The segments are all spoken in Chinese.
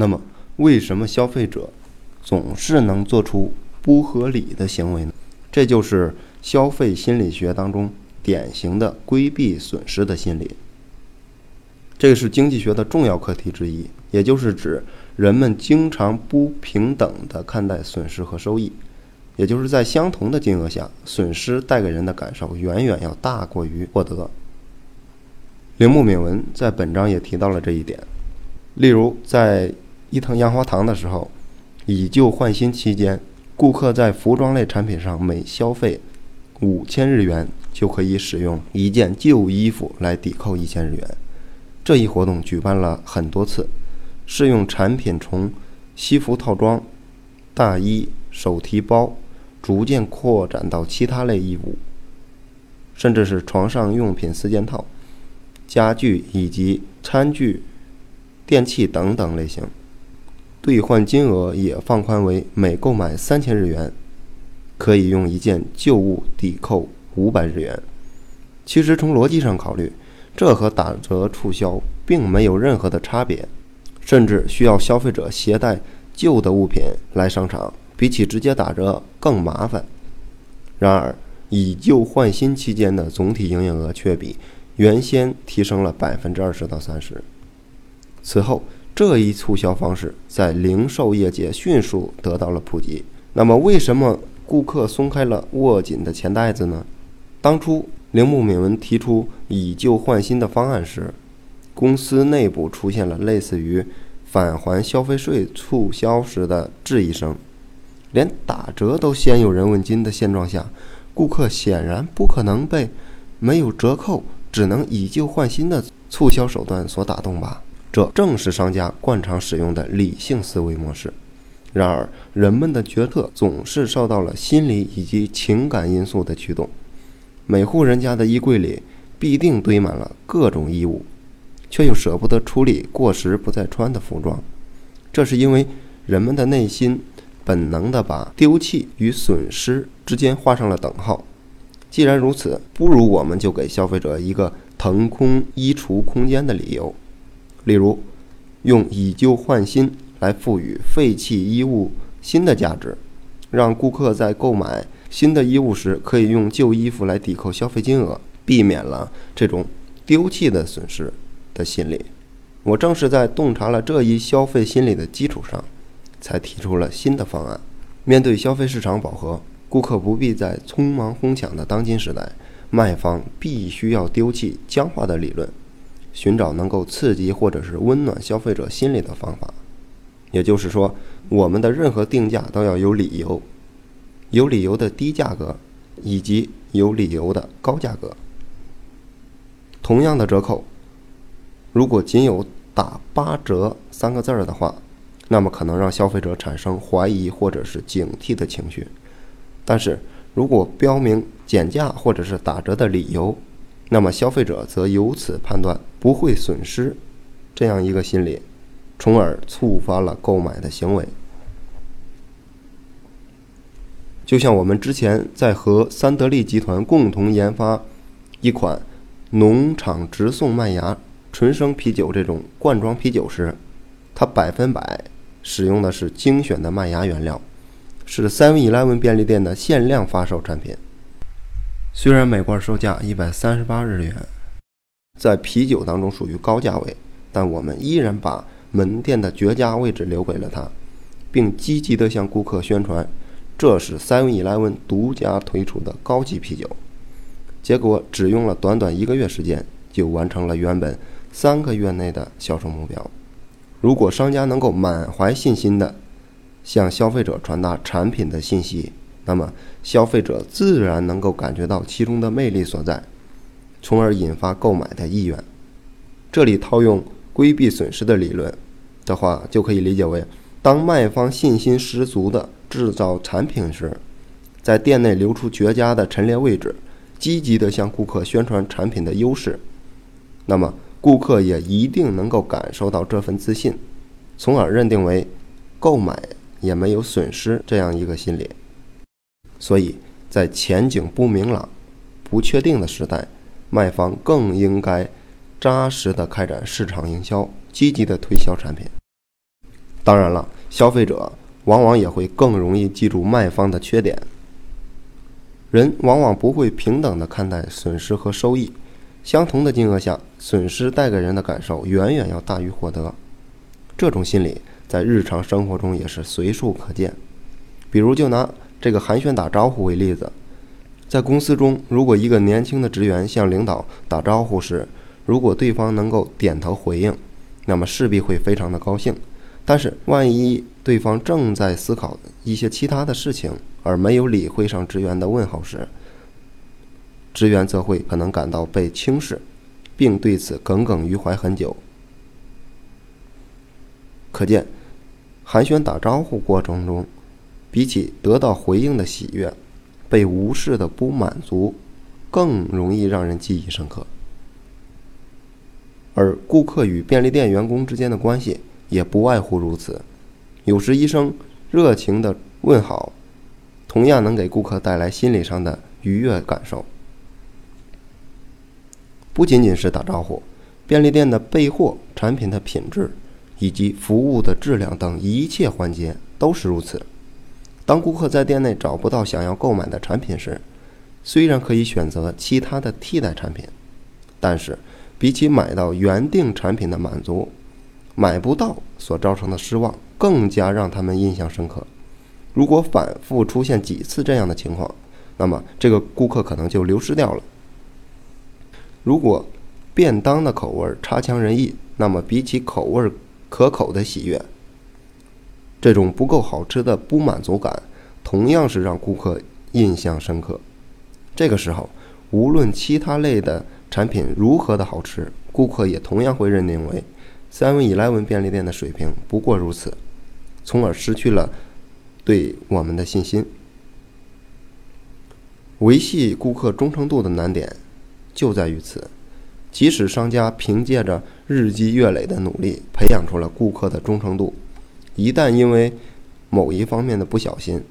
那么，为什么消费者总是能做出不合理的行为呢？这就是消费心理学当中典型的规避损失的心理。这是经济学的重要课题之一，也就是指人们经常不平等地看待损失和收益，也就是在相同的金额下，损失带给人的感受远远要大过于获得。铃木敏文在本章也提到了这一点，例如在伊藤洋华堂的时候，以旧换新期间，顾客在服装类产品上每消费五千日元，就可以使用一件旧衣服来抵扣一千日元。这一活动举办了很多次，适用产品从西服套装、大衣、手提包，逐渐扩展到其他类衣物，甚至是床上用品四件套、家具以及餐具、电器等等类型。兑换金额也放宽为每购买三千日元，可以用一件旧物抵扣五百日元。其实从逻辑上考虑，这和打折促销并没有任何的差别，甚至需要消费者携带旧的物品来商场，比起直接打折更麻烦。然而，以旧换新期间的总体营业额却比原先提升了百分之二十到三十。此后，这一促销方式在零售业界迅速得到了普及。那么，为什么顾客松开了握紧的钱袋子呢？当初。铃木敏文提出以旧换新的方案时，公司内部出现了类似于返还消费税促销时的质疑声。连打折都先有人问津的现状下，顾客显然不可能被没有折扣、只能以旧换新的促销手段所打动吧？这正是商家惯常使用的理性思维模式。然而，人们的决策总是受到了心理以及情感因素的驱动。每户人家的衣柜里必定堆满了各种衣物，却又舍不得处理过时不再穿的服装。这是因为人们的内心本能地把丢弃与损失之间画上了等号。既然如此，不如我们就给消费者一个腾空衣橱空间的理由，例如用以旧换新来赋予废弃衣物新的价值，让顾客在购买。新的衣物时，可以用旧衣服来抵扣消费金额，避免了这种丢弃的损失的心理。我正是在洞察了这一消费心理的基础上，才提出了新的方案。面对消费市场饱和，顾客不必在匆忙哄抢的当今时代，卖方必须要丢弃僵化的理论，寻找能够刺激或者是温暖消费者心理的方法。也就是说，我们的任何定价都要有理由。有理由的低价格，以及有理由的高价格。同样的折扣，如果仅有打八折三个字儿的话，那么可能让消费者产生怀疑或者是警惕的情绪。但是如果标明减价或者是打折的理由，那么消费者则由此判断不会损失这样一个心理，从而触发了购买的行为。就像我们之前在和三得利集团共同研发一款农场直送麦芽纯生啤酒这种罐装啤酒时，它百分百使用的是精选的麦芽原料，是 Seven Eleven 便利店的限量发售产品。虽然每罐售价一百三十八日元，在啤酒当中属于高价位，但我们依然把门店的绝佳位置留给了它，并积极地向顾客宣传。这是 Seven Eleven 独家推出的高级啤酒，结果只用了短短一个月时间，就完成了原本三个月内的销售目标。如果商家能够满怀信心的向消费者传达产品的信息，那么消费者自然能够感觉到其中的魅力所在，从而引发购买的意愿。这里套用规避损失的理论的话，就可以理解为：当卖方信心十足的。制造产品时，在店内留出绝佳的陈列位置，积极地向顾客宣传产品的优势，那么顾客也一定能够感受到这份自信，从而认定为购买也没有损失这样一个心理。所以在前景不明朗、不确定的时代，卖方更应该扎实地开展市场营销，积极地推销产品。当然了，消费者往往也会更容易记住卖方的缺点。人往往不会平等的看待损失和收益，相同的金额下，损失带给人的感受远远要大于获得。这种心理在日常生活中也是随处可见。比如，就拿这个寒暄打招呼为例子，在公司中，如果一个年轻的职员向领导打招呼时，如果对方能够点头回应，那么势必会非常的高兴。但是，万一对方正在思考一些其他的事情，而没有理会上职员的问候时，职员则会可能感到被轻视，并对此耿耿于怀很久。可见，寒暄打招呼过程中，比起得到回应的喜悦，被无视的不满足，更容易让人记忆深刻。而顾客与便利店员工之间的关系也不外乎如此。有时医生热情的问好，同样能给顾客带来心理上的愉悦感受。不仅仅是打招呼，便利店的备货、产品的品质以及服务的质量等一切环节都是如此。当顾客在店内找不到想要购买的产品时，虽然可以选择其他的替代产品，但是。比起买到原定产品的满足，买不到所造成的失望更加让他们印象深刻。如果反复出现几次这样的情况，那么这个顾客可能就流失掉了。如果便当的口味差强人意，那么比起口味可口的喜悦，这种不够好吃的不满足感同样是让顾客印象深刻。这个时候，无论其他类的。产品如何的好吃，顾客也同样会认定为 Seven Eleven 便利店的水平不过如此，从而失去了对我们的信心。维系顾客忠诚度的难点就在于此。即使商家凭借着日积月累的努力培养出了顾客的忠诚度，一旦因为某一方面的不小心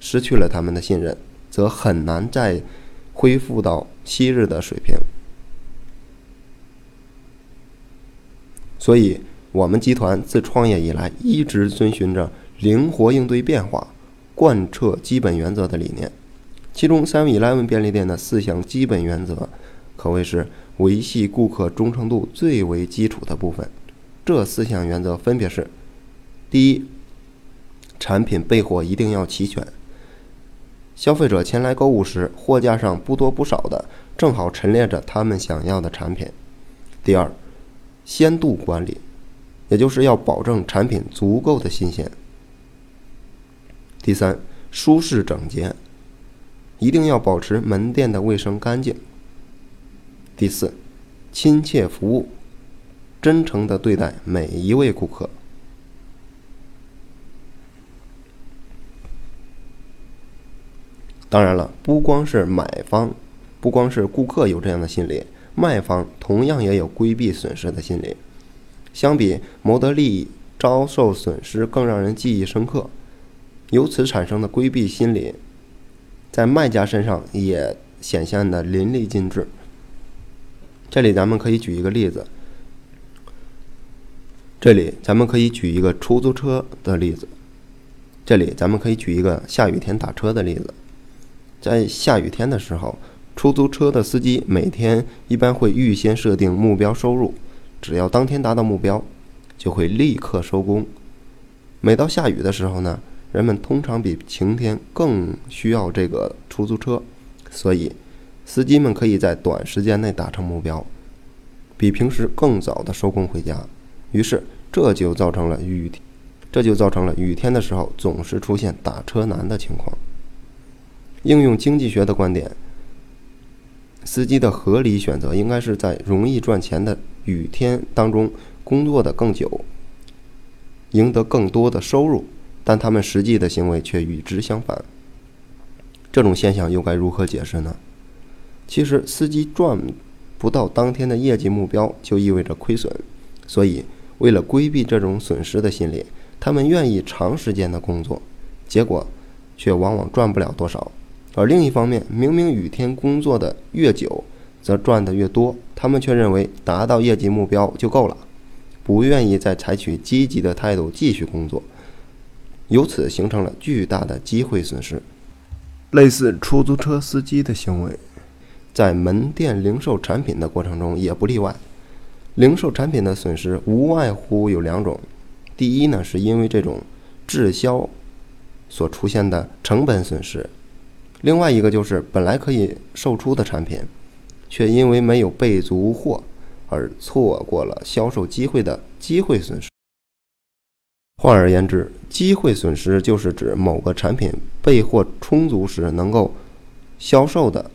失去了他们的信任，则很难再恢复到昔日的水平。所以，我们集团自创业以来，一直遵循着灵活应对变化、贯彻基本原则的理念。其中，Seven Eleven 便利店的四项基本原则，可谓是维系顾客忠诚度最为基础的部分。这四项原则分别是：第一，产品备货一定要齐全。消费者前来购物时，货架上不多不少的，正好陈列着他们想要的产品。第二，鲜度管理，也就是要保证产品足够的新鲜。第三，舒适整洁，一定要保持门店的卫生干净。第四，亲切服务，真诚的对待每一位顾客。当然了，不光是买方，不光是顾客有这样的心理。卖方同样也有规避损失的心理，相比谋得利益遭受损失更让人记忆深刻。由此产生的规避心理，在卖家身上也显现的淋漓尽致。这里咱们可以举一个例子，这里咱们可以举一个出租车的例子，这里咱们可以举一个下雨天打车的例子，在下雨天的时候。出租车的司机每天一般会预先设定目标收入，只要当天达到目标，就会立刻收工。每到下雨的时候呢，人们通常比晴天更需要这个出租车，所以司机们可以在短时间内达成目标，比平时更早的收工回家。于是这就造成了雨，这就造成了雨天的时候总是出现打车难的情况。应用经济学的观点。司机的合理选择应该是在容易赚钱的雨天当中工作的更久，赢得更多的收入，但他们实际的行为却与之相反。这种现象又该如何解释呢？其实，司机赚不到当天的业绩目标，就意味着亏损，所以为了规避这种损失的心理，他们愿意长时间的工作，结果却往往赚不了多少。而另一方面，明明雨天工作的越久，则赚得越多，他们却认为达到业绩目标就够了，不愿意再采取积极的态度继续工作，由此形成了巨大的机会损失。类似出租车司机的行为，在门店零售产品的过程中也不例外。零售产品的损失无外乎有两种：第一呢，是因为这种滞销所出现的成本损失；另外一个就是本来可以售出的产品，却因为没有备足货。而错过了销售机会的机会损失。换而言之，机会损失就是指某个产品备货充足时能够销售的、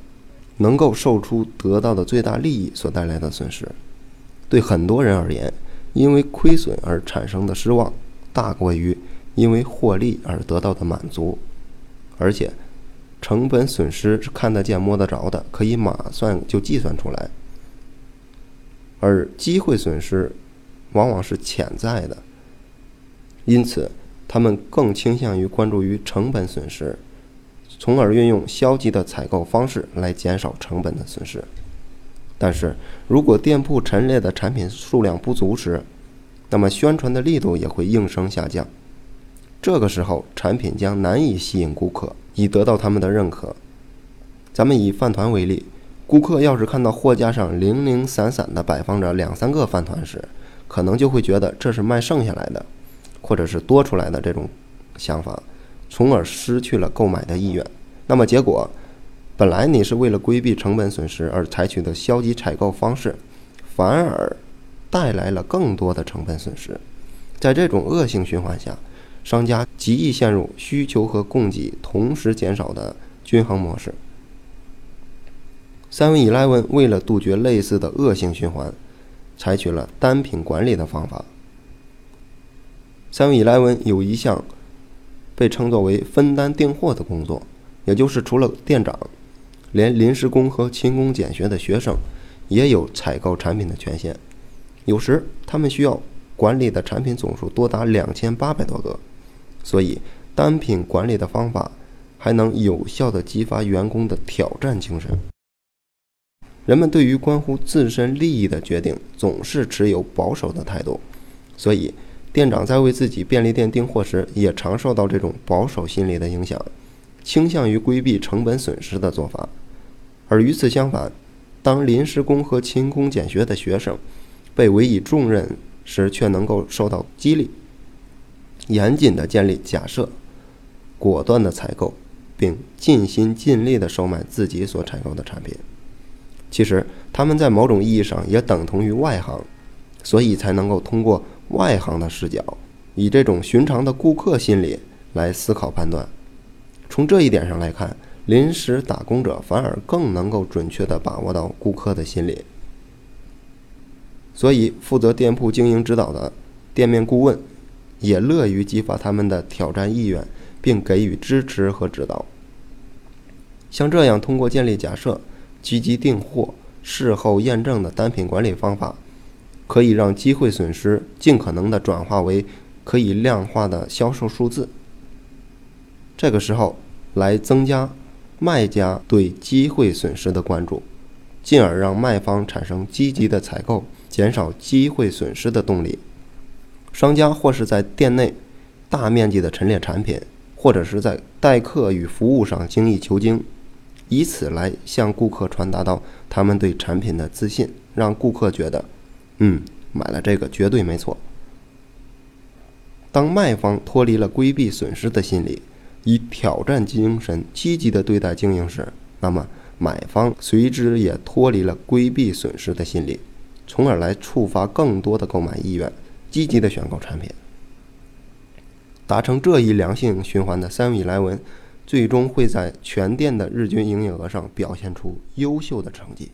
能够售出得到的最大利益所带来的损失。对很多人而言，因为亏损而产生的失望，大过于因为获利而得到的满足。而且，成本损失是看得见、摸得着的，可以马上就计算出来。而机会损失往往是潜在的，因此他们更倾向于关注于成本损失，从而运用消极的采购方式来减少成本的损失。但是如果店铺陈列的产品数量不足时，那么宣传的力度也会应声下降。这个时候，产品将难以吸引顾客，以得到他们的认可。咱们以饭团为例。顾客要是看到货架上零零散散地摆放着两三个饭团时，可能就会觉得这是卖剩下来的，或者是多出来的这种想法，从而失去了购买的意愿。那么结果，本来你是为了规避成本损失而采取的消极采购方式，反而带来了更多的成本损失。在这种恶性循环下，商家极易陷入需求和供给同时减少的均衡模式。Seven Eleven 为了杜绝类似的恶性循环，采取了单品管理的方法。Seven Eleven 有一项被称作为分担订货的工作，也就是除了店长，连临时工和勤工俭学的学生也有采购产品的权限。有时他们需要管理的产品总数多达两千八百多个，所以单品管理的方法还能有效地激发员工的挑战精神。人们对于关乎自身利益的决定总是持有保守的态度，所以店长在为自己便利店订货时，也常受到这种保守心理的影响，倾向于规避成本损失的做法。而与此相反，当临时工和勤工俭学的学生被委以重任时，却能够受到激励，严谨地建立假设，果断地采购，并尽心尽力地售卖自己所采购的产品。其实他们在某种意义上也等同于外行，所以才能够通过外行的视角，以这种寻常的顾客心理来思考判断。从这一点上来看，临时打工者反而更能够准确地把握到顾客的心理。所以，负责店铺经营指导的店面顾问也乐于激发他们的挑战意愿，并给予支持和指导。像这样，通过建立假设。积极订货、事后验证的单品管理方法，可以让机会损失尽可能的转化为可以量化的销售数字。这个时候，来增加卖家对机会损失的关注，进而让卖方产生积极的采购、减少机会损失的动力。商家或是在店内大面积的陈列产品，或者是在待客与服务上精益求精。以此来向顾客传达到他们对产品的自信，让顾客觉得，嗯，买了这个绝对没错。当卖方脱离了规避损失的心理，以挑战精神积极的对待经营时，那么买方随之也脱离了规避损失的心理，从而来触发更多的购买意愿，积极的选购产品。达成这一良性循环的三位莱文。最终会在全店的日均营业额上表现出优秀的成绩。